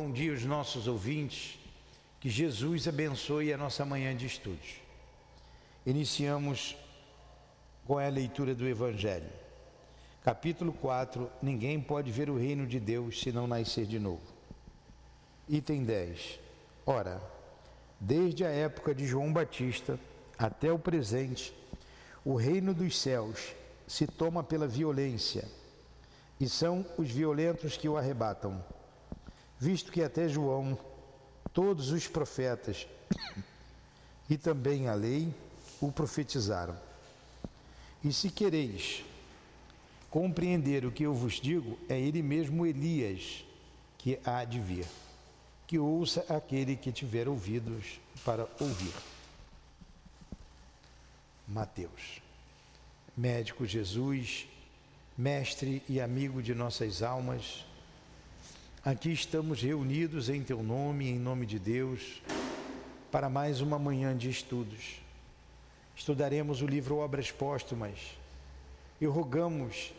Bom dia aos nossos ouvintes. Que Jesus abençoe a nossa manhã de estudos. Iniciamos com a leitura do Evangelho. Capítulo 4: Ninguém pode ver o reino de Deus se não nascer de novo. Item 10. Ora, desde a época de João Batista até o presente, o reino dos céus se toma pela violência, e são os violentos que o arrebatam visto que até João, todos os profetas e também a lei o profetizaram. E se quereis compreender o que eu vos digo, é ele mesmo Elias que há de vir. Que ouça aquele que tiver ouvidos para ouvir. Mateus. Médico Jesus, mestre e amigo de nossas almas, Aqui estamos reunidos em Teu nome, em nome de Deus, para mais uma manhã de estudos. Estudaremos o livro Obras Póstumas e rogamos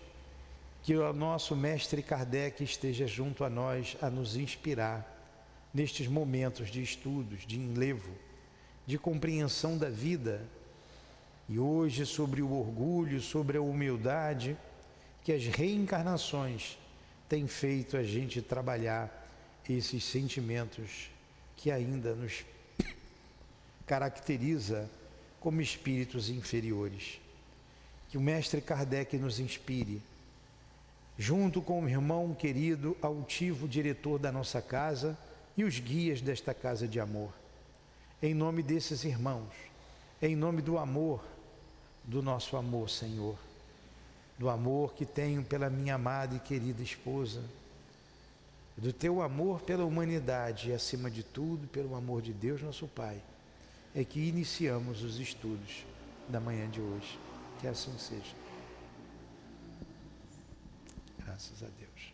que o nosso mestre Kardec esteja junto a nós a nos inspirar nestes momentos de estudos, de enlevo, de compreensão da vida. E hoje, sobre o orgulho, sobre a humildade, que as reencarnações tem feito a gente trabalhar esses sentimentos que ainda nos caracteriza como espíritos inferiores. Que o mestre Kardec nos inspire, junto com o irmão querido, altivo diretor da nossa casa e os guias desta casa de amor. Em nome desses irmãos, em nome do amor, do nosso amor, Senhor do amor que tenho pela minha amada e querida esposa, do teu amor pela humanidade e, acima de tudo, pelo amor de Deus, nosso Pai, é que iniciamos os estudos da manhã de hoje. Que assim seja. Graças a Deus.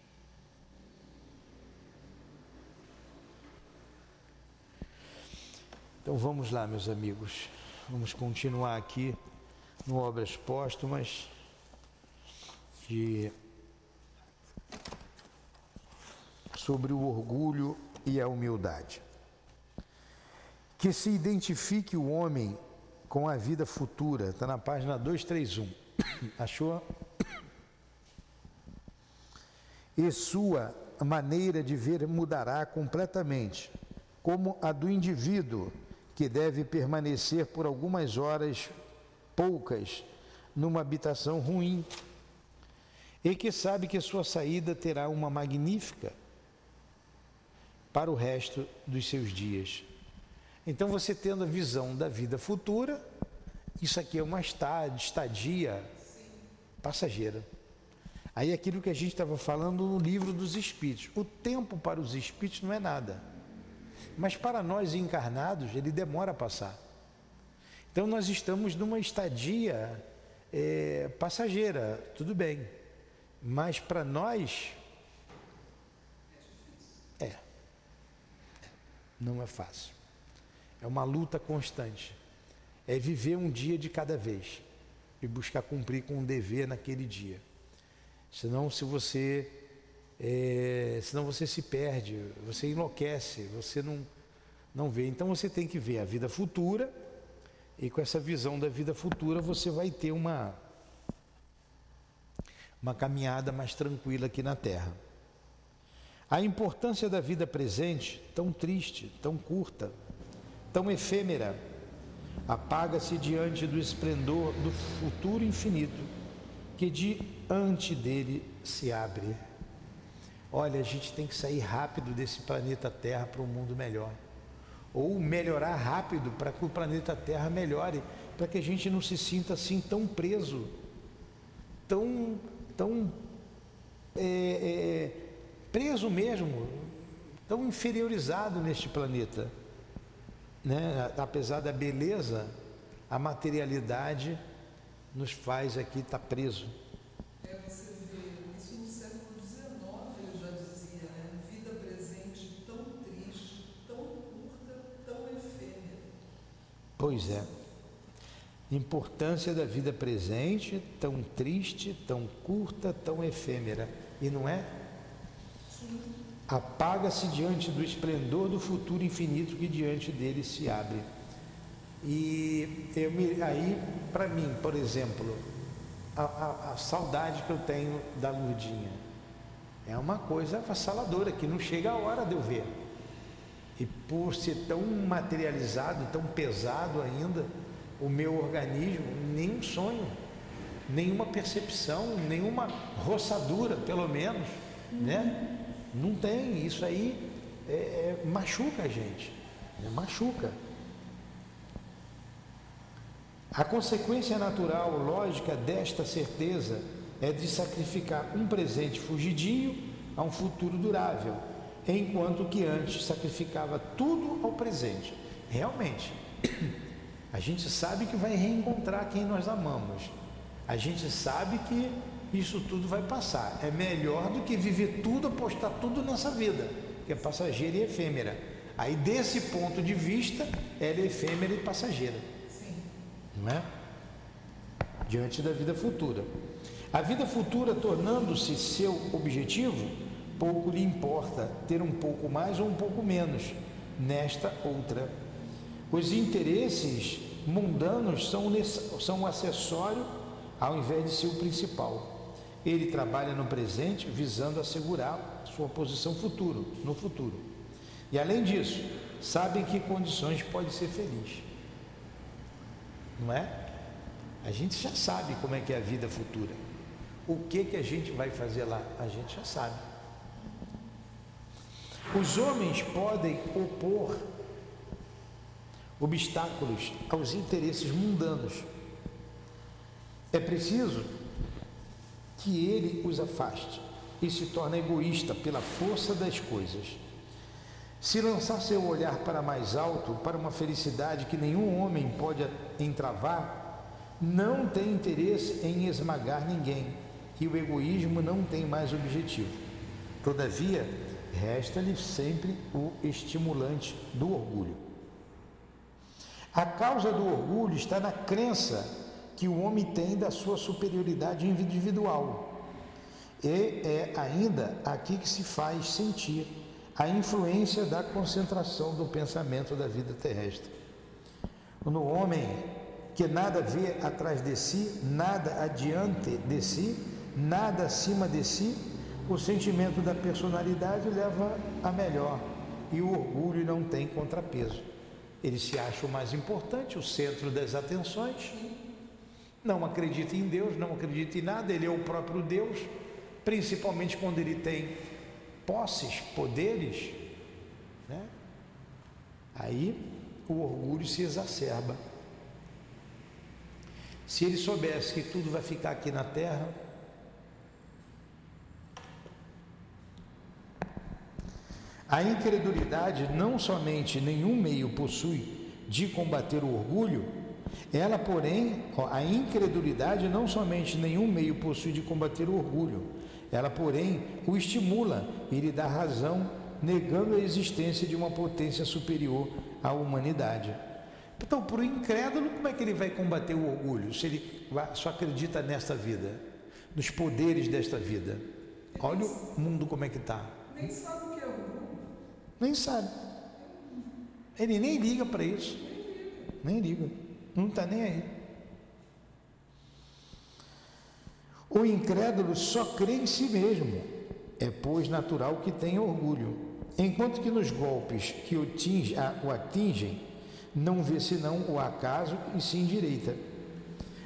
Então vamos lá, meus amigos. Vamos continuar aqui no Obras Póstumas de sobre o orgulho e a humildade. Que se identifique o homem com a vida futura, está na página 231. Achou? E sua maneira de ver mudará completamente, como a do indivíduo que deve permanecer por algumas horas poucas numa habitação ruim e que sabe que sua saída terá uma magnífica para o resto dos seus dias. Então, você tendo a visão da vida futura, isso aqui é uma estadia passageira. Aí aquilo que a gente estava falando no livro dos Espíritos. O tempo para os Espíritos não é nada. Mas para nós encarnados, ele demora a passar. Então nós estamos numa estadia é, passageira, tudo bem. Mas para nós é. Não é fácil. É uma luta constante. É viver um dia de cada vez e buscar cumprir com um dever naquele dia. Senão, se você, é, senão você se perde, você enlouquece, você não, não vê. Então você tem que ver a vida futura e com essa visão da vida futura você vai ter uma uma caminhada mais tranquila aqui na Terra. A importância da vida presente, tão triste, tão curta, tão efêmera, apaga-se diante do esplendor do futuro infinito que diante dele se abre. Olha, a gente tem que sair rápido desse planeta Terra para um mundo melhor. Ou melhorar rápido para que o planeta Terra melhore, para que a gente não se sinta assim tão preso, tão tão é, é, preso mesmo, tão inferiorizado neste planeta. Né? Apesar da beleza, a materialidade nos faz aqui estar tá preso. É, você vê, isso no século XIX ele já dizia, né? Vida presente tão triste, tão curta, tão efêmera. Pois é importância da vida presente, tão triste, tão curta, tão efêmera. E não é? apaga-se diante do esplendor do futuro infinito que diante dele se abre. E eu me, aí, para mim, por exemplo, a, a, a, saudade que eu tenho da Lurdinha é uma coisa avassaladora, que não chega a hora de eu ver. E por ser tão materializado, tão pesado ainda, o meu organismo, nenhum sonho, nenhuma percepção, nenhuma roçadura, pelo menos, né? Não tem, isso aí é, é, machuca a gente, né? machuca. A consequência natural, lógica desta certeza é de sacrificar um presente fugidio a um futuro durável, enquanto que antes sacrificava tudo ao presente. Realmente, a gente sabe que vai reencontrar quem nós amamos. A gente sabe que isso tudo vai passar. É melhor do que viver tudo, apostar tudo nessa vida, que é passageira e efêmera. Aí, desse ponto de vista, ela é efêmera e passageira. Sim. Não é? Diante da vida futura. A vida futura, tornando-se seu objetivo, pouco lhe importa ter um pouco mais ou um pouco menos nesta outra. Os interesses mundanos são, são um acessório ao invés de ser o principal. Ele trabalha no presente visando assegurar sua posição futuro, no futuro. E além disso, sabe em que condições pode ser feliz. Não é? A gente já sabe como é que é a vida futura. O que que a gente vai fazer lá? A gente já sabe. Os homens podem opor obstáculos aos interesses mundanos. É preciso que ele os afaste e se torna egoísta pela força das coisas. Se lançar seu olhar para mais alto, para uma felicidade que nenhum homem pode entravar, não tem interesse em esmagar ninguém e o egoísmo não tem mais objetivo. Todavia, resta-lhe sempre o estimulante do orgulho. A causa do orgulho está na crença que o homem tem da sua superioridade individual. E é ainda aqui que se faz sentir a influência da concentração do pensamento da vida terrestre. No homem que nada vê atrás de si, nada adiante de si, nada acima de si, o sentimento da personalidade leva a melhor e o orgulho não tem contrapeso. Ele se acha o mais importante, o centro das atenções não acredita em Deus, não acredita em nada, ele é o próprio Deus, principalmente quando ele tem posses, poderes, né? aí o orgulho se exacerba. Se ele soubesse que tudo vai ficar aqui na terra, a incredulidade não somente nenhum meio possui de combater o orgulho, ela, porém, a incredulidade não somente nenhum meio possui de combater o orgulho, ela, porém, o estimula e lhe dá razão, negando a existência de uma potência superior à humanidade. Então, para o incrédulo, como é que ele vai combater o orgulho se ele só acredita nesta vida, nos poderes desta vida? Olha o mundo como é que está. Nem sabe o que é orgulho. Nem sabe. Ele nem liga para isso. Nem liga. Não está nem aí. O incrédulo só crê em si mesmo. É, pois, natural que tenha orgulho. Enquanto que nos golpes que o, atinge, o atingem, não vê senão o acaso e se endireita.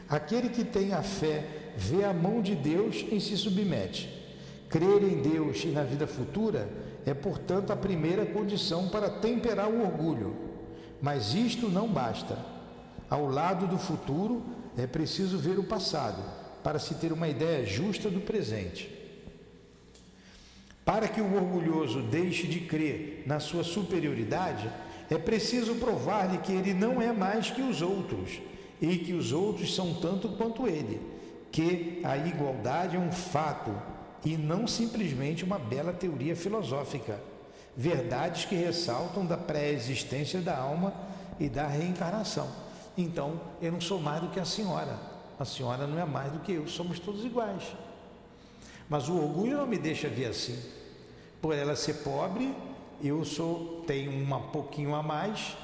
Aquele que tem a fé vê a mão de Deus e se submete. Crer em Deus e na vida futura é, portanto, a primeira condição para temperar o orgulho. Mas isto não basta. Ao lado do futuro, é preciso ver o passado para se ter uma ideia justa do presente. Para que o orgulhoso deixe de crer na sua superioridade, é preciso provar-lhe que ele não é mais que os outros e que os outros são tanto quanto ele, que a igualdade é um fato e não simplesmente uma bela teoria filosófica. Verdades que ressaltam da pré-existência da alma e da reencarnação. Então, eu não sou mais do que a senhora. A senhora não é mais do que eu, somos todos iguais. Mas o orgulho não me deixa ver assim. por ela ser pobre, eu sou tenho um pouquinho a mais,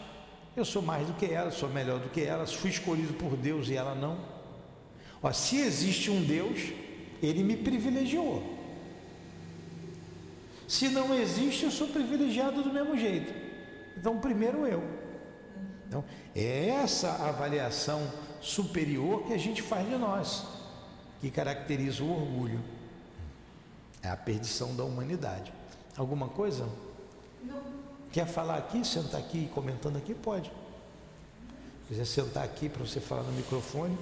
eu sou mais do que ela, sou melhor do que ela, fui escolhido por Deus e ela não. Ó, se existe um Deus, ele me privilegiou. Se não existe, eu sou privilegiado do mesmo jeito. Então, primeiro eu. Então, é essa avaliação superior que a gente faz de nós, que caracteriza o orgulho. É a perdição da humanidade. Alguma coisa? Não. Quer falar aqui, sentar aqui comentando aqui? Pode. Se quiser sentar aqui para você falar no microfone.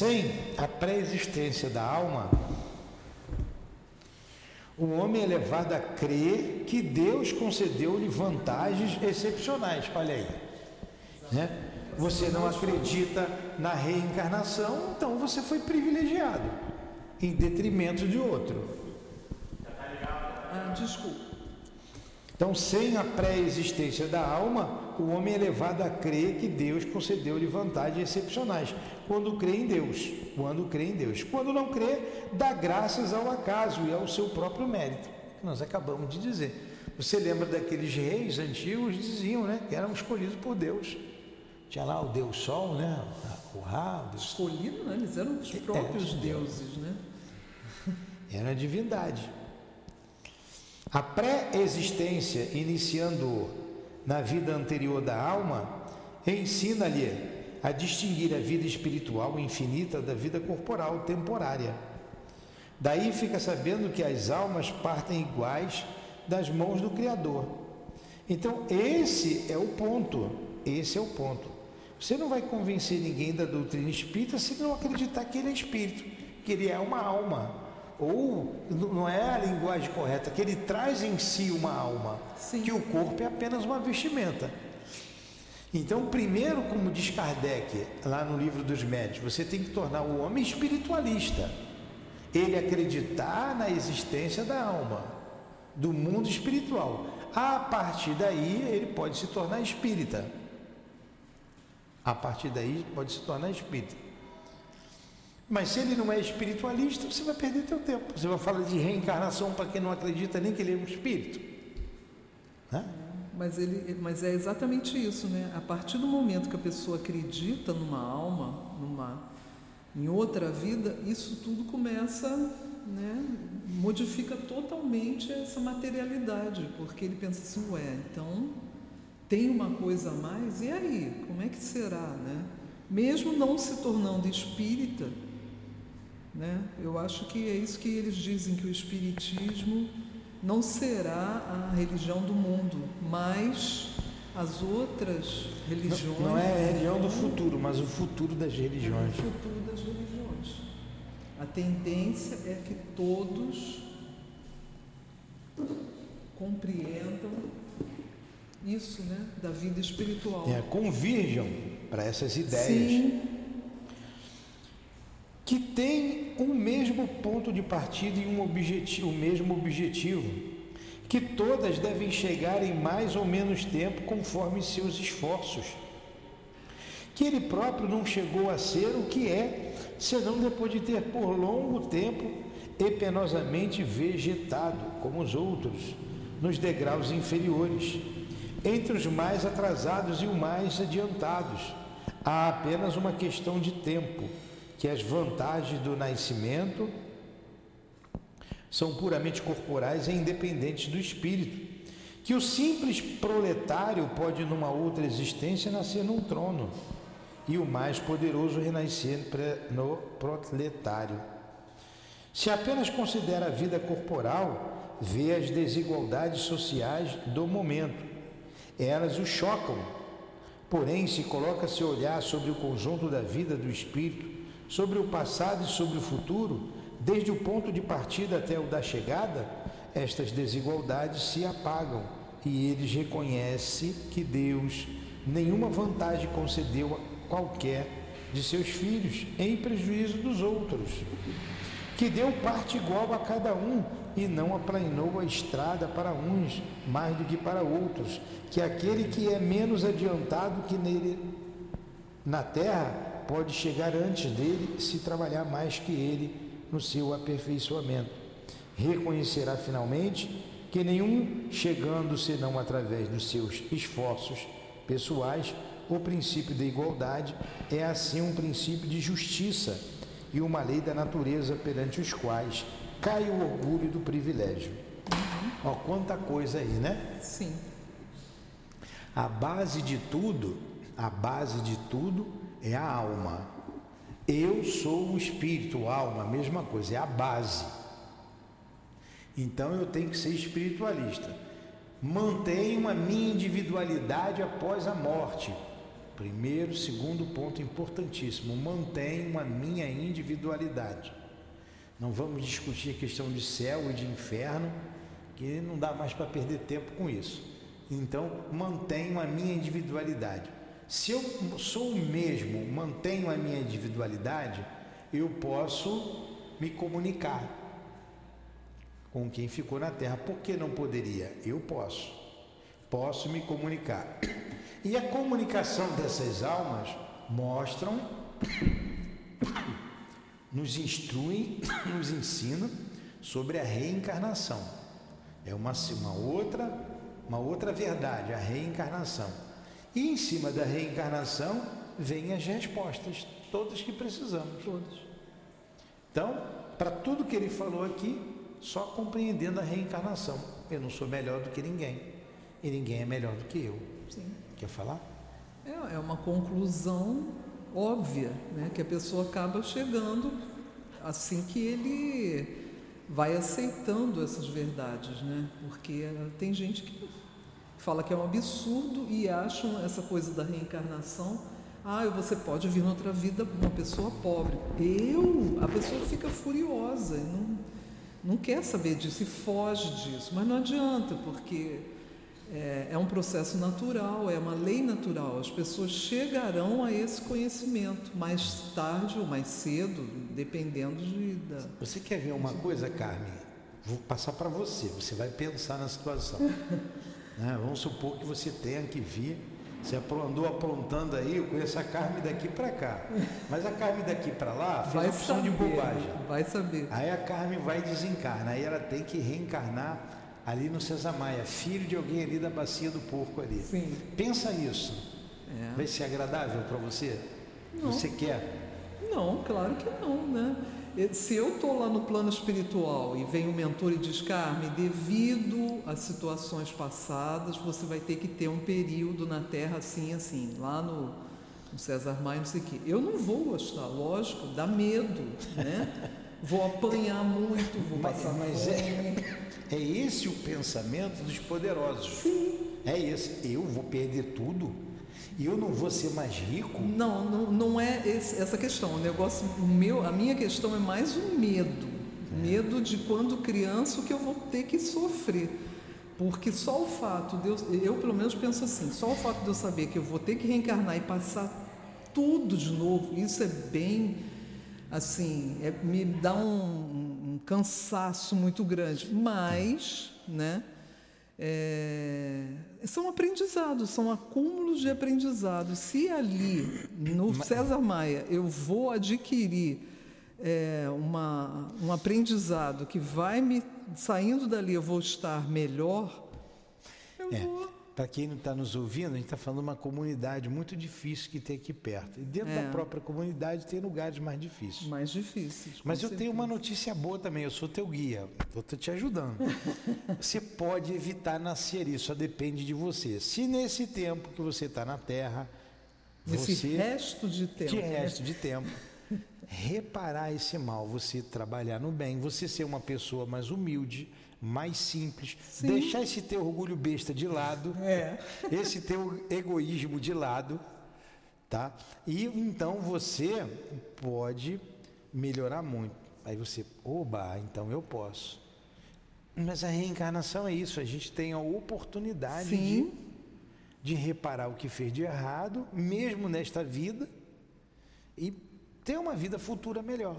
Sem a pré-existência da alma, o homem é levado a crer que Deus concedeu-lhe vantagens excepcionais. Olha aí. Né? Você não acredita na reencarnação, então você foi privilegiado, em detrimento de outro. Ah, desculpa. Então, sem a pré-existência da alma, o homem é levado a crer que Deus concedeu-lhe vantagens excepcionais. Quando crê em Deus, quando crê em Deus. Quando não crê, dá graças ao acaso e ao seu próprio mérito. Que nós acabamos de dizer. Você lembra daqueles reis antigos diziam, né, que eram escolhidos por Deus. Tinha lá o Deus Sol, né? O Ra, o Deus... Escolhido, né? Eles eram os próprios é, deuses, né? Era a divindade. A pré-existência, iniciando na vida anterior da alma, ensina-lhe a distinguir a vida espiritual infinita da vida corporal temporária. Daí fica sabendo que as almas partem iguais das mãos do Criador. Então, esse é o ponto. Esse é o ponto. Você não vai convencer ninguém da doutrina espírita se não acreditar que ele é espírito, que ele é uma alma ou não é a linguagem correta, que ele traz em si uma alma, Sim. que o corpo é apenas uma vestimenta. Então, primeiro, como diz Kardec, lá no livro dos médios, você tem que tornar o homem espiritualista. Ele acreditar na existência da alma, do mundo espiritual. A partir daí, ele pode se tornar espírita. A partir daí, pode se tornar espírita. Mas se ele não é espiritualista, você vai perder teu tempo. Você vai falar de reencarnação para quem não acredita nem que ele é um espírito. Né? Mas, ele, mas é exatamente isso, né? A partir do momento que a pessoa acredita numa alma, numa, em outra vida, isso tudo começa, né? Modifica totalmente essa materialidade, porque ele pensa assim, ué, então tem uma coisa a mais, e aí? Como é que será, né? Mesmo não se tornando espírita, né? Eu acho que é isso que eles dizem, que o Espiritismo não será a religião do mundo, mas as outras religiões. Não, não é a religião do futuro, mas o futuro das religiões. É o futuro das religiões. A tendência é que todos compreendam isso, né, da vida espiritual. É, convirjam para essas ideias. Sim que tem o um mesmo ponto de partida e um objetivo, o mesmo objetivo, que todas devem chegar em mais ou menos tempo conforme seus esforços. Que ele próprio não chegou a ser o que é, senão depois de ter por longo tempo e penosamente vegetado, como os outros, nos degraus inferiores, entre os mais atrasados e os mais adiantados. Há apenas uma questão de tempo que as vantagens do nascimento são puramente corporais e independentes do espírito, que o simples proletário pode numa outra existência nascer num trono e o mais poderoso renascer no proletário. Se apenas considera a vida corporal, vê as desigualdades sociais do momento. Elas o chocam. Porém, se coloca se olhar sobre o conjunto da vida do espírito, sobre o passado e sobre o futuro, desde o ponto de partida até o da chegada, estas desigualdades se apagam e eles reconhecem que Deus nenhuma vantagem concedeu a qualquer de seus filhos em prejuízo dos outros, que deu parte igual a cada um e não aplanou a estrada para uns mais do que para outros, que aquele que é menos adiantado que nele na terra pode chegar antes dele se trabalhar mais que ele no seu aperfeiçoamento. Reconhecerá finalmente que nenhum chegando senão através dos seus esforços pessoais, o princípio da igualdade é assim um princípio de justiça e uma lei da natureza perante os quais cai o orgulho do privilégio. Uhum. Ó, quanta coisa aí, né? Sim. A base de tudo, a base de tudo é a alma. Eu sou o espírito, alma, mesma coisa, é a base. Então eu tenho que ser espiritualista. Mantenho a minha individualidade após a morte. Primeiro, segundo ponto importantíssimo, mantenho a minha individualidade. Não vamos discutir a questão de céu e de inferno, que não dá mais para perder tempo com isso. Então, mantenho a minha individualidade. Se eu sou o mesmo, mantenho a minha individualidade, eu posso me comunicar com quem ficou na terra. Por que não poderia? Eu posso. Posso me comunicar. E a comunicação dessas almas mostram, nos instruem, nos ensinam sobre a reencarnação. É uma, uma outra, uma outra verdade, a reencarnação. E em cima da reencarnação vêm as respostas, todas que precisamos. Todas. Então, para tudo que ele falou aqui, só compreendendo a reencarnação. Eu não sou melhor do que ninguém. E ninguém é melhor do que eu. Sim. Quer falar? É, é uma conclusão óbvia, né? Que a pessoa acaba chegando assim que ele vai aceitando essas verdades, né? Porque tem gente que fala que é um absurdo e acham essa coisa da reencarnação. Ah, você pode vir noutra vida uma pessoa pobre. Eu, a pessoa fica furiosa, não, não quer saber disso e foge disso. Mas não adianta, porque é, é, um processo natural, é uma lei natural. As pessoas chegarão a esse conhecimento mais tarde ou mais cedo, dependendo de. Da... Você quer ver uma coisa, Carmen? Vou passar para você. Você vai pensar na situação. Né? Vamos supor que você tenha que vir. Você andou aprontando aí, eu conheço a Carme daqui para cá. Mas a Carme daqui para lá fez vai opção saber, de bobagem. Vai saber. Aí a Carme vai desencarnar. Aí ela tem que reencarnar ali no César Maia, filho de alguém ali da bacia do porco ali. Sim. Pensa nisso. É. Vai ser agradável para você? Não. Você quer? Não, claro que não, né? Se eu estou lá no plano espiritual e vem o mentor e diz, Carmen, devido às situações passadas, você vai ter que ter um período na Terra assim, assim, lá no, no César Maia, não sei o quê. Eu não vou gostar, lógico, dá medo, né? Vou apanhar muito, vou passar mas, mas é, é esse o pensamento dos poderosos. Sim. É esse. Eu vou perder tudo? E eu não vou ser mais rico? Não, não, não é esse, essa questão. O negócio, o meu, a minha questão é mais o medo. É. Medo de quando criança o que eu vou ter que sofrer. Porque só o fato de eu, eu pelo menos penso assim, só o fato de eu saber que eu vou ter que reencarnar e passar tudo de novo, isso é bem assim, é, me dá um, um, cansaço muito grande. Mas, né? É, são aprendizados, são acúmulos de aprendizados. Se ali, no César Maia, eu vou adquirir é, uma, um aprendizado que vai me. saindo dali, eu vou estar melhor, eu é. vou. Para quem não está nos ouvindo, a gente está falando de uma comunidade muito difícil que tem aqui perto. E dentro é. da própria comunidade tem lugares mais difíceis. Mais difíceis. Mas eu certeza. tenho uma notícia boa também, eu sou teu guia, estou te ajudando. você pode evitar nascer isso, só depende de você. Se nesse tempo que você está na Terra, Nesse você, resto de tempo. De resto de tempo. reparar esse mal, você trabalhar no bem, você ser uma pessoa mais humilde, mais simples, Sim. deixar esse teu orgulho besta de lado, é. esse teu egoísmo de lado, tá? E então você pode melhorar muito. Aí você, oba, então eu posso. Mas a reencarnação é isso, a gente tem a oportunidade de, de reparar o que fez de errado, mesmo nesta vida, e ter uma vida futura melhor.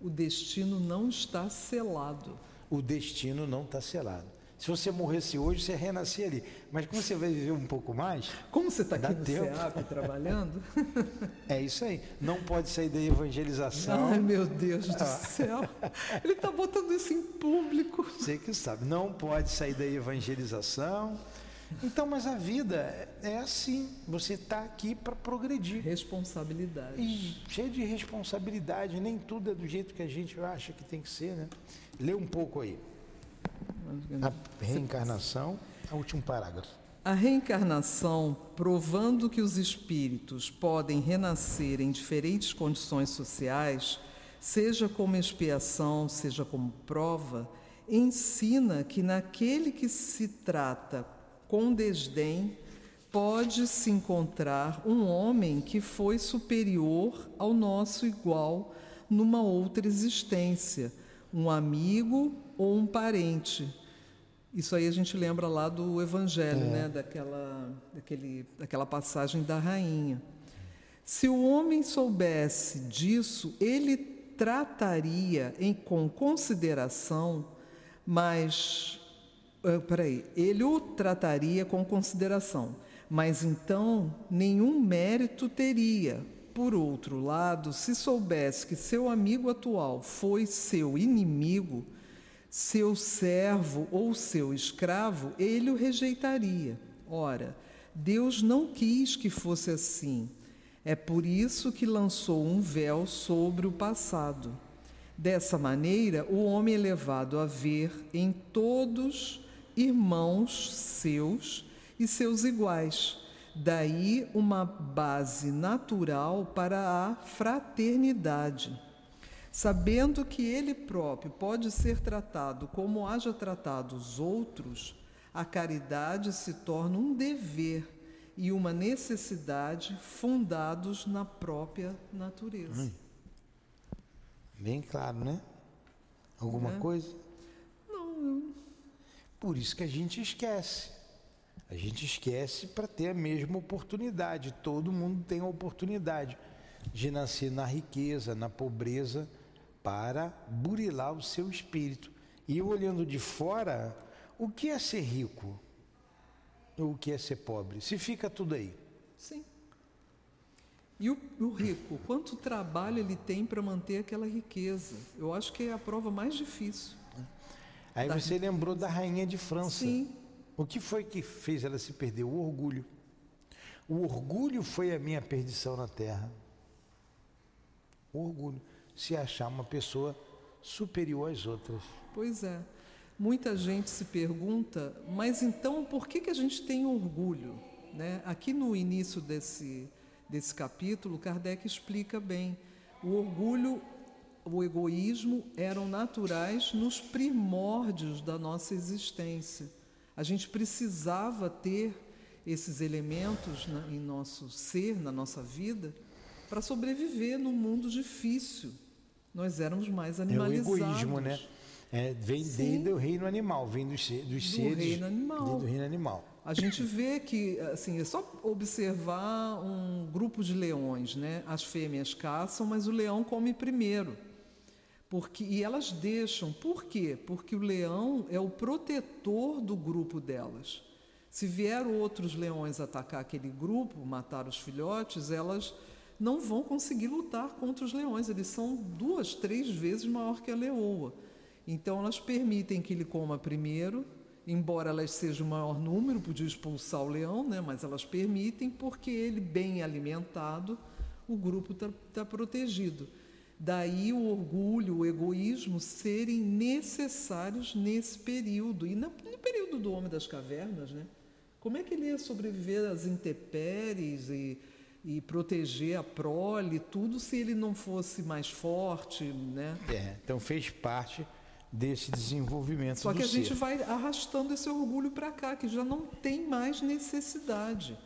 O destino não está selado o destino não está selado. Se você morresse hoje, você renascia ali. Mas como você vai viver um pouco mais. Como você está aqui no tempo. SEAP trabalhando? É isso aí. Não pode sair da evangelização. Ai, meu Deus do ah. céu. Ele está botando isso em público. Você que sabe. Não pode sair da evangelização. Então, mas a vida é assim. Você está aqui para progredir. Responsabilidade. E cheio de responsabilidade. Nem tudo é do jeito que a gente acha que tem que ser, né? Lê um pouco aí. A reencarnação, o último parágrafo. A reencarnação, provando que os espíritos podem renascer em diferentes condições sociais, seja como expiação, seja como prova, ensina que naquele que se trata com desdém, pode-se encontrar um homem que foi superior ao nosso igual numa outra existência, um amigo ou um parente. Isso aí a gente lembra lá do Evangelho, é. né? daquela, daquele, daquela passagem da rainha. Se o homem soubesse disso, ele trataria em, com consideração, mas Uh, peraí, ele o trataria com consideração, mas então nenhum mérito teria. Por outro lado, se soubesse que seu amigo atual foi seu inimigo, seu servo ou seu escravo, ele o rejeitaria. Ora, Deus não quis que fosse assim. É por isso que lançou um véu sobre o passado. Dessa maneira, o homem é levado a ver em todos irmãos seus e seus iguais. Daí uma base natural para a fraternidade. Sabendo que ele próprio pode ser tratado como haja tratado os outros, a caridade se torna um dever e uma necessidade fundados na própria natureza. Hum. Bem claro, né? Alguma é. coisa? Por isso que a gente esquece. A gente esquece para ter a mesma oportunidade. Todo mundo tem a oportunidade de nascer na riqueza, na pobreza, para burilar o seu espírito. E eu olhando de fora, o que é ser rico? O que é ser pobre? Se fica tudo aí. Sim. E o, o rico, quanto trabalho ele tem para manter aquela riqueza? Eu acho que é a prova mais difícil. Aí da... você lembrou da rainha de França. Sim. O que foi que fez ela se perder? O orgulho. O orgulho foi a minha perdição na terra. O orgulho. Se achar uma pessoa superior às outras. Pois é. Muita gente se pergunta, mas então por que, que a gente tem orgulho? Né? Aqui no início desse, desse capítulo, Kardec explica bem. O orgulho o egoísmo eram naturais nos primórdios da nossa existência. A gente precisava ter esses elementos na, em nosso ser, na nossa vida, para sobreviver num mundo difícil. Nós éramos mais animalizados. É o egoísmo, né? É, vem Sim. desde o reino animal, vem dos, dos do seres. Reino animal. Do reino animal. A gente vê que, assim, é só observar um grupo de leões, né? As fêmeas caçam, mas o leão come primeiro. Porque, e elas deixam. Por quê? Porque o leão é o protetor do grupo delas. Se vieram outros leões atacar aquele grupo, matar os filhotes, elas não vão conseguir lutar contra os leões. Eles são duas, três vezes maior que a leoa. Então elas permitem que ele coma primeiro, embora elas sejam o maior número, podia expulsar o leão, né? mas elas permitem porque ele, bem alimentado, o grupo está tá protegido. Daí o orgulho, o egoísmo serem necessários nesse período. E no período do Homem das Cavernas, né? Como é que ele ia sobreviver às intempéries e, e proteger a prole, tudo, se ele não fosse mais forte, né? É, então fez parte desse desenvolvimento Só que a ser. gente vai arrastando esse orgulho para cá, que já não tem mais necessidade.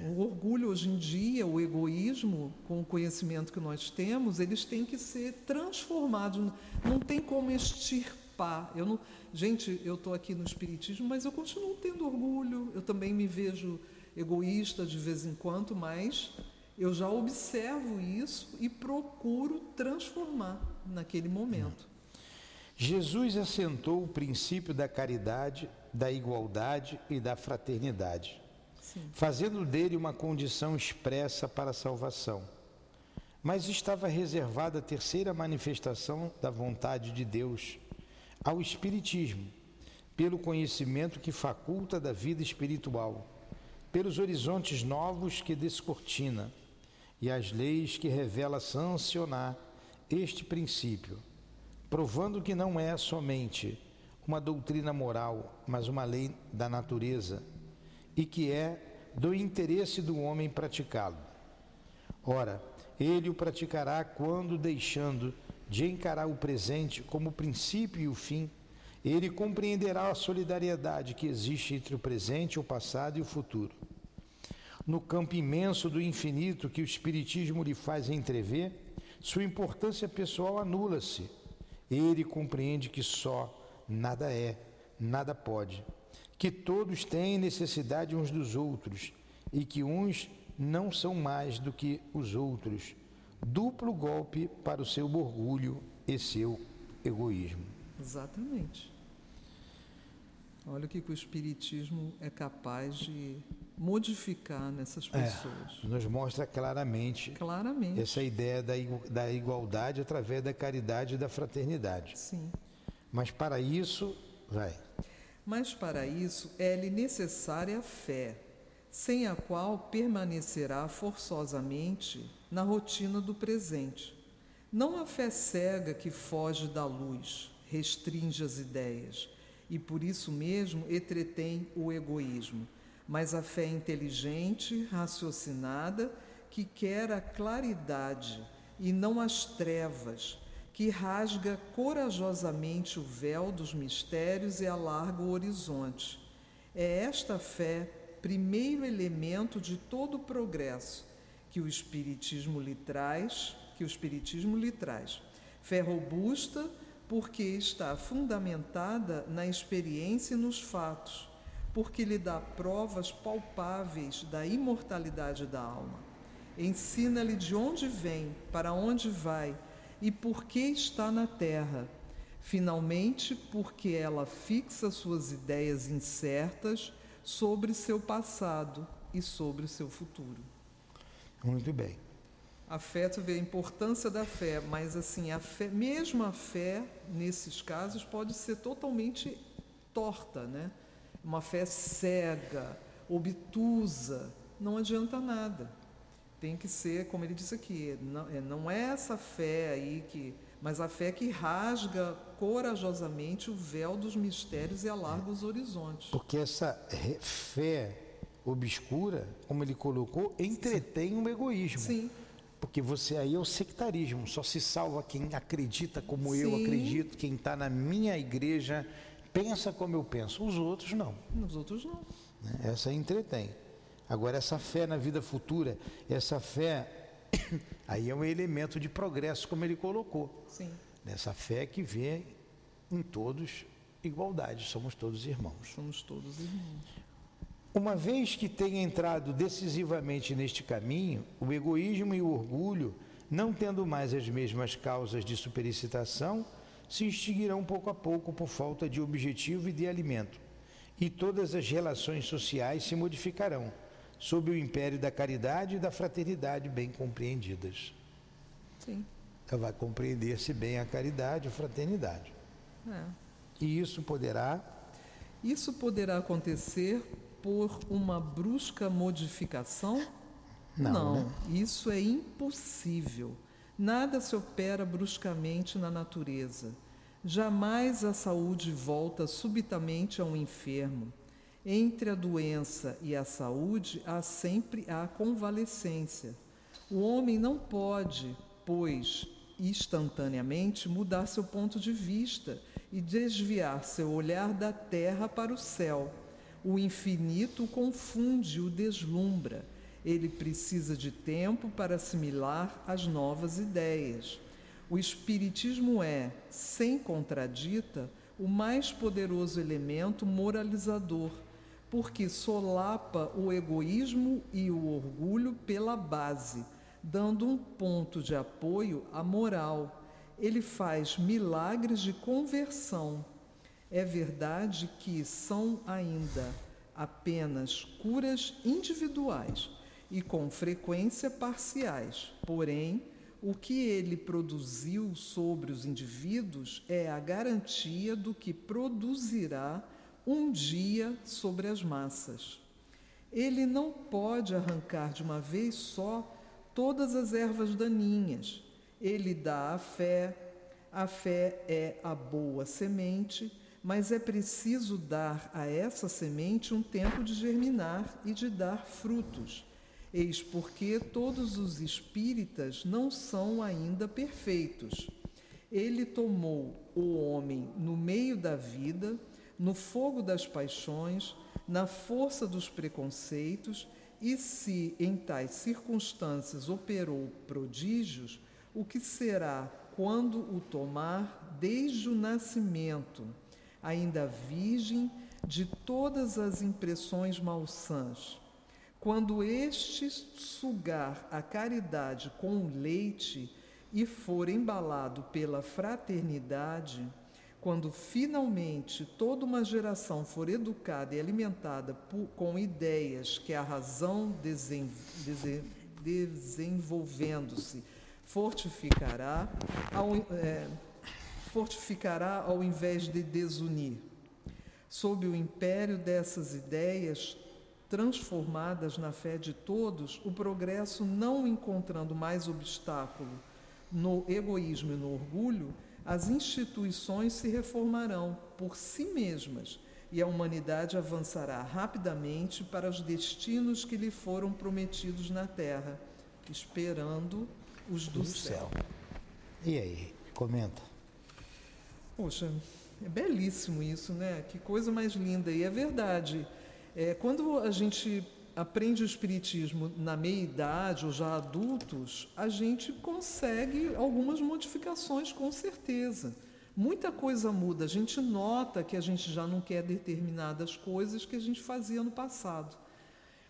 O orgulho hoje em dia, o egoísmo, com o conhecimento que nós temos, eles têm que ser transformados. Não tem como extirpar. Eu não, gente, eu estou aqui no espiritismo, mas eu continuo tendo orgulho. Eu também me vejo egoísta de vez em quando, mas eu já observo isso e procuro transformar naquele momento. Jesus assentou o princípio da caridade, da igualdade e da fraternidade, Fazendo dele uma condição expressa para a salvação. Mas estava reservada a terceira manifestação da vontade de Deus, ao Espiritismo, pelo conhecimento que faculta da vida espiritual, pelos horizontes novos que descortina e as leis que revela sancionar este princípio, provando que não é somente uma doutrina moral, mas uma lei da natureza e que é do interesse do homem praticá-lo. Ora, ele o praticará quando, deixando de encarar o presente como o princípio e o fim, ele compreenderá a solidariedade que existe entre o presente, o passado e o futuro. No campo imenso do infinito que o Espiritismo lhe faz entrever, sua importância pessoal anula-se. Ele compreende que só nada é, nada pode, que todos têm necessidade uns dos outros e que uns não são mais do que os outros. Duplo golpe para o seu orgulho e seu egoísmo. Exatamente. Olha o que, que o Espiritismo é capaz de modificar nessas é, pessoas. É, nos mostra claramente, claramente essa ideia da, da igualdade através da caridade e da fraternidade. Sim. Mas para isso, vai. Mas para isso é-lhe necessária a fé, sem a qual permanecerá forçosamente na rotina do presente. Não a fé cega que foge da luz, restringe as ideias e por isso mesmo entretém o egoísmo mas a fé inteligente, raciocinada, que quer a claridade e não as trevas, que rasga corajosamente o véu dos mistérios e alarga o horizonte. É esta fé primeiro elemento de todo o progresso que o espiritismo lhe traz, que o espiritismo lhe traz. Fé robusta porque está fundamentada na experiência e nos fatos porque lhe dá provas palpáveis da imortalidade da alma. Ensina-lhe de onde vem, para onde vai e por que está na terra. Finalmente, porque ela fixa suas ideias incertas sobre seu passado e sobre seu futuro. Muito bem. A fé, tu vê a importância da fé, mas assim, a fé, mesmo a fé, nesses casos, pode ser totalmente torta, né? uma fé cega, obtusa, não adianta nada. Tem que ser, como ele disse aqui, não é, não é essa fé aí que, mas a fé que rasga corajosamente o véu dos mistérios e alarga os horizontes. Porque essa fé obscura, como ele colocou, entretém Sim. o egoísmo. Sim. Porque você aí é o sectarismo, só se salva quem acredita como Sim. eu acredito, quem está na minha igreja pensa como eu penso. Os outros não. Os outros não. Né? Essa entretém. Agora, essa fé na vida futura, essa fé, aí é um elemento de progresso, como ele colocou. Sim. Nessa fé que vê em todos igualdade, somos todos irmãos. Somos todos irmãos. Uma vez que tenha entrado decisivamente neste caminho, o egoísmo e o orgulho, não tendo mais as mesmas causas de supericitação, se extinguirão pouco a pouco por falta de objetivo e de alimento, e todas as relações sociais se modificarão, sob o império da caridade e da fraternidade bem compreendidas. Sim. Então vai compreender-se bem a caridade e a fraternidade. É. E isso poderá. Isso poderá acontecer por uma brusca modificação? Não, Não né? isso é impossível. Nada se opera bruscamente na natureza. Jamais a saúde volta subitamente a um enfermo. Entre a doença e a saúde há sempre a convalescência. O homem não pode, pois, instantaneamente mudar seu ponto de vista e desviar seu olhar da terra para o céu. O infinito confunde, o deslumbra ele precisa de tempo para assimilar as novas ideias. O Espiritismo é, sem contradita, o mais poderoso elemento moralizador, porque solapa o egoísmo e o orgulho pela base, dando um ponto de apoio à moral. ele faz milagres de conversão. É verdade que são ainda apenas curas individuais e com frequência parciais, porém, o que ele produziu sobre os indivíduos é a garantia do que produzirá um dia sobre as massas. Ele não pode arrancar de uma vez só todas as ervas daninhas. Ele dá a fé, a fé é a boa semente, mas é preciso dar a essa semente um tempo de germinar e de dar frutos. Eis porque todos os espíritas não são ainda perfeitos. Ele tomou o homem no meio da vida, no fogo das paixões, na força dos preconceitos, e se em tais circunstâncias operou prodígios, o que será quando o tomar desde o nascimento, ainda virgem de todas as impressões malsãs? Quando este sugar a caridade com o leite e for embalado pela fraternidade, quando finalmente toda uma geração for educada e alimentada por, com ideias que a razão desen, desen, desenvolvendo-se fortificará ao, é, fortificará ao invés de desunir. Sob o império dessas ideias, transformadas na fé de todos, o progresso não encontrando mais obstáculo no egoísmo e no orgulho, as instituições se reformarão por si mesmas e a humanidade avançará rapidamente para os destinos que lhe foram prometidos na terra, esperando os do, do céu. céu. E aí, comenta. Poxa, é belíssimo isso, né? Que coisa mais linda. E é verdade. É, quando a gente aprende o Espiritismo na meia-idade ou já adultos, a gente consegue algumas modificações, com certeza. Muita coisa muda. A gente nota que a gente já não quer determinadas coisas que a gente fazia no passado.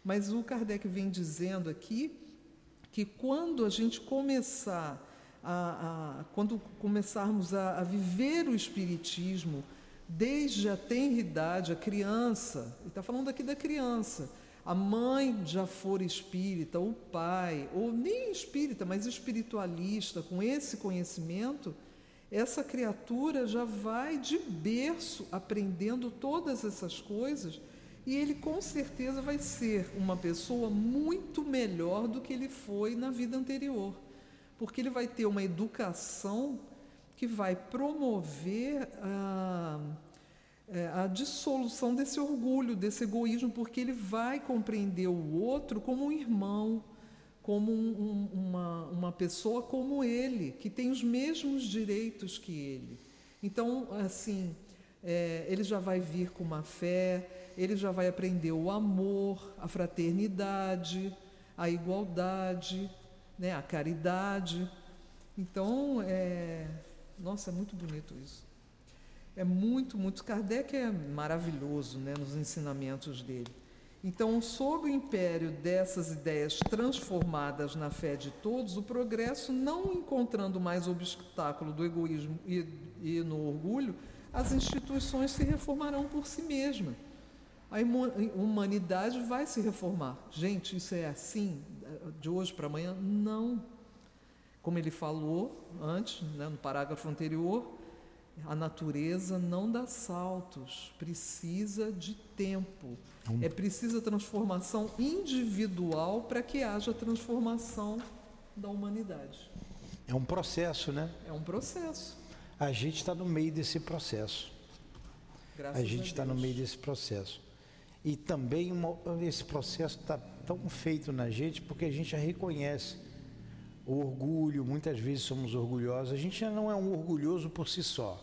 Mas o Kardec vem dizendo aqui que quando a gente começar a, a quando começarmos a, a viver o Espiritismo, desde a tenridade, a criança, ele está falando aqui da criança, a mãe já for espírita, o pai, ou nem espírita, mas espiritualista, com esse conhecimento, essa criatura já vai de berço aprendendo todas essas coisas e ele com certeza vai ser uma pessoa muito melhor do que ele foi na vida anterior, porque ele vai ter uma educação que vai promover a, é, a dissolução desse orgulho, desse egoísmo, porque ele vai compreender o outro como um irmão, como um, um, uma, uma pessoa como ele, que tem os mesmos direitos que ele. Então, assim, é, ele já vai vir com uma fé, ele já vai aprender o amor, a fraternidade, a igualdade, né, a caridade. Então, é, nossa, é muito bonito isso. É muito, muito. Kardec é maravilhoso né, nos ensinamentos dele. Então, sob o império dessas ideias transformadas na fé de todos, o progresso, não encontrando mais obstáculo do egoísmo e, e no orgulho, as instituições se reformarão por si mesmas. A humanidade vai se reformar. Gente, isso é assim de hoje para amanhã? Não. Como ele falou antes, né, no parágrafo anterior, a natureza não dá saltos, precisa de tempo. É precisa transformação individual para que haja transformação da humanidade. É um processo, né? É um processo. A gente está no meio desse processo. Graças a gente está no meio desse processo. E também uma, esse processo está tão feito na gente porque a gente já reconhece o orgulho, muitas vezes somos orgulhosos. A gente já não é um orgulhoso por si só,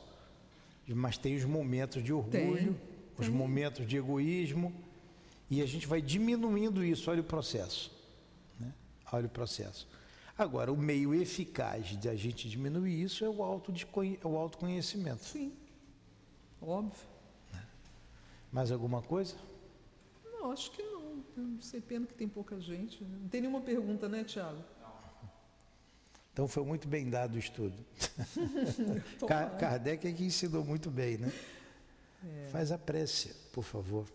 mas tem os momentos de orgulho, tem, os tem. momentos de egoísmo, e a gente vai diminuindo isso. Olha o processo. Né? Olha o processo. Agora, o meio eficaz de a gente diminuir isso é o, é o autoconhecimento. Sim, óbvio. Né? Mais alguma coisa? Não, acho que não. Não sei, pena que tem pouca gente. Não tem nenhuma pergunta, né, Tiago? Então foi muito bem dado o estudo. Kardec é que ensinou muito bem, né? É. Faz a prece, por favor.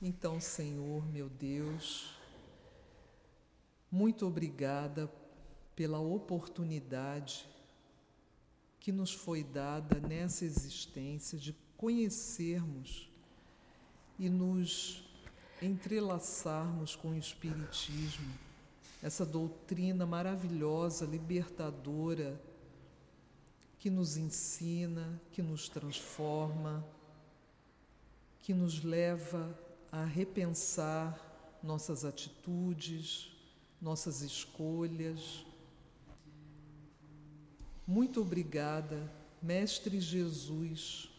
Então, Senhor, meu Deus, muito obrigada pela oportunidade que nos foi dada nessa existência de conhecermos e nos entrelaçarmos com o Espiritismo, essa doutrina maravilhosa, libertadora, que nos ensina, que nos transforma, que nos leva a repensar nossas atitudes, nossas escolhas. Muito obrigada, Mestre Jesus,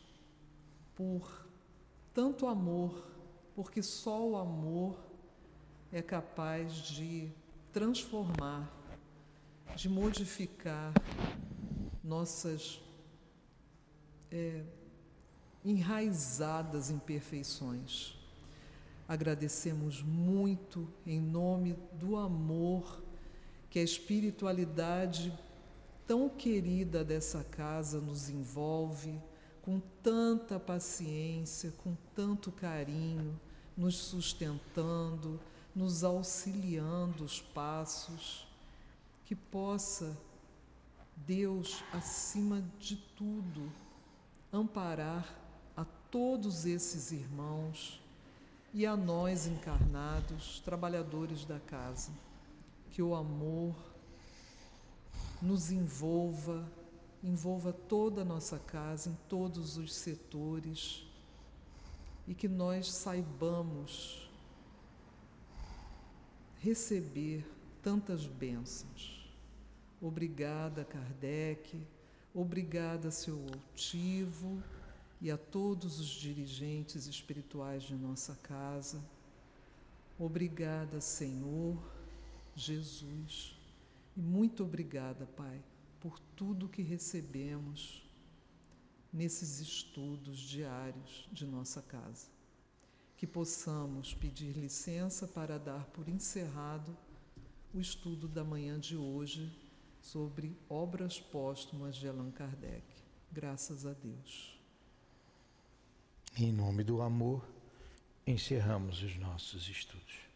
por tanto amor, porque só o amor é capaz de transformar, de modificar nossas é, enraizadas imperfeições. Agradecemos muito em nome do amor que a espiritualidade tão querida dessa casa nos envolve com tanta paciência, com tanto carinho, nos sustentando, nos auxiliando os passos, que possa Deus, acima de tudo, amparar a todos esses irmãos e a nós encarnados, trabalhadores da casa, que o amor nos envolva, envolva toda a nossa casa, em todos os setores, e que nós saibamos receber tantas bênçãos. Obrigada, Kardec, obrigada, seu altivo e a todos os dirigentes espirituais de nossa casa. Obrigada, Senhor Jesus, e muito obrigada, Pai, por tudo que recebemos nesses estudos diários de nossa casa. Que possamos pedir licença para dar por encerrado o estudo da manhã de hoje sobre obras póstumas de Allan Kardec. Graças a Deus. Em nome do amor, encerramos os nossos estudos.